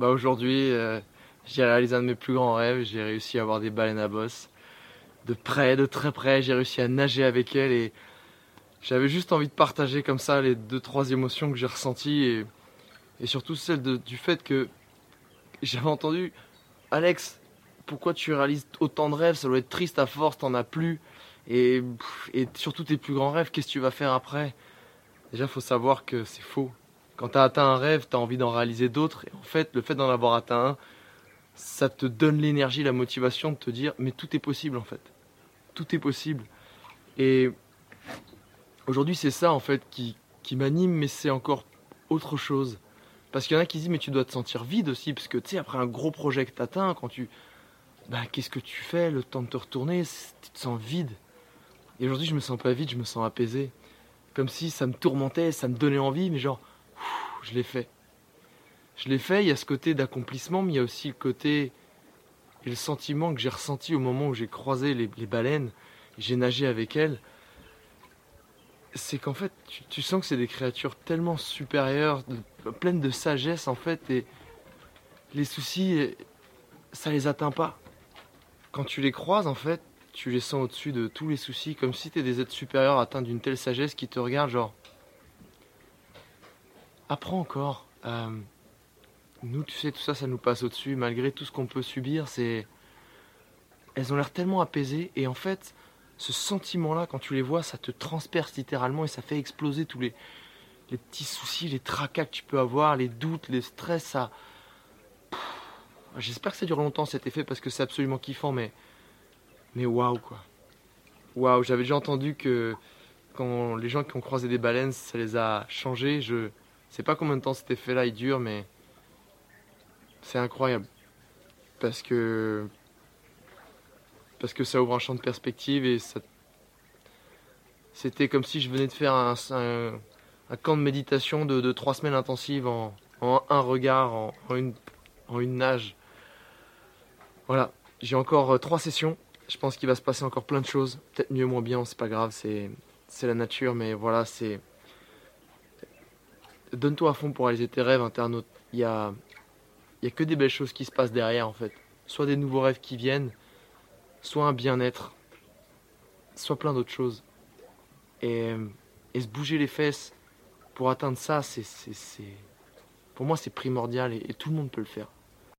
bah aujourd'hui, euh, j'ai réalisé un de mes plus grands rêves. J'ai réussi à avoir des baleines à bosse. De près, de très près, j'ai réussi à nager avec elles et j'avais juste envie de partager comme ça les deux trois émotions que j'ai ressenties et, surtout celle du fait que j'avais entendu Alex pourquoi tu réalises autant de rêves? Ça doit être triste à force t'en as plus et, et surtout tes plus grands rêves qu'est-ce que tu vas faire après? Déjà faut savoir que c'est faux quand t'as atteint un rêve t'as envie d'en réaliser d'autres et en fait le fait d'en avoir atteint un ça te donne l'énergie la motivation de te dire mais tout est possible en fait tout est possible et Aujourd'hui, c'est ça en fait qui, qui m'anime, mais c'est encore autre chose. Parce qu'il y en a qui disent, mais tu dois te sentir vide aussi, parce que tu sais, après un gros projet que t'atteins, quand tu. Ben, qu'est-ce que tu fais Le temps de te retourner, tu te sens vide. Et aujourd'hui, je me sens pas vide, je me sens apaisé. Comme si ça me tourmentait, ça me donnait envie, mais genre, je l'ai fait. Je l'ai fait, il y a ce côté d'accomplissement, mais il y a aussi le côté et le sentiment que j'ai ressenti au moment où j'ai croisé les, baleines, j'ai nagé avec elles c'est qu'en fait, tu, sens que c'est des créatures tellement supérieures, pleines de sagesse en fait, et les soucis, ça les atteint pas. Quand tu les croises, en fait, tu les sens au-dessus de tous les soucis, comme si tu es des êtres supérieurs atteints d'une telle sagesse qui te regardent, genre. Apprends encore. Euh, nous, tu sais, tout ça, ça nous passe au-dessus, malgré tout ce qu'on peut subir, c'est. Elles ont l'air tellement apaisées, et en fait, ce sentiment-là, quand tu les vois, ça te transperce littéralement et ça fait exploser tous les, les petits soucis, les tracas que tu peux avoir, les doutes, les stress. Ça... J'espère que ça dure longtemps cet effet parce que c'est absolument kiffant, mais. Mais waouh, quoi. Waouh, j'avais déjà entendu que quand les gens qui ont croisé des baleines, ça les a changés. Je sais pas combien de temps cet effet-là il dure, mais. C'est incroyable. Parce que parce que ça ouvre un champ de perspective et c'était comme si je venais de faire un, un, camp de méditation de, trois semaines intensives en, un regard, en, une, en une nage. Voilà, j'ai encore euh, trois sessions. Je pense qu'il va se passer encore plein de choses. Peut-être mieux, moins bien, c'est pas grave, c'est la nature, mais voilà, c'est. Donne-toi à fond pour réaliser tes rêves, internaute. Il y a, y a que des belles choses qui se passent derrière, en fait. Soit des nouveaux rêves qui viennent, soit un bien-être, soit plein d'autres choses. Et, et, se bouger les fesses pour atteindre ça, c'est, pour moi c'est primordial et tout le monde peut le faire.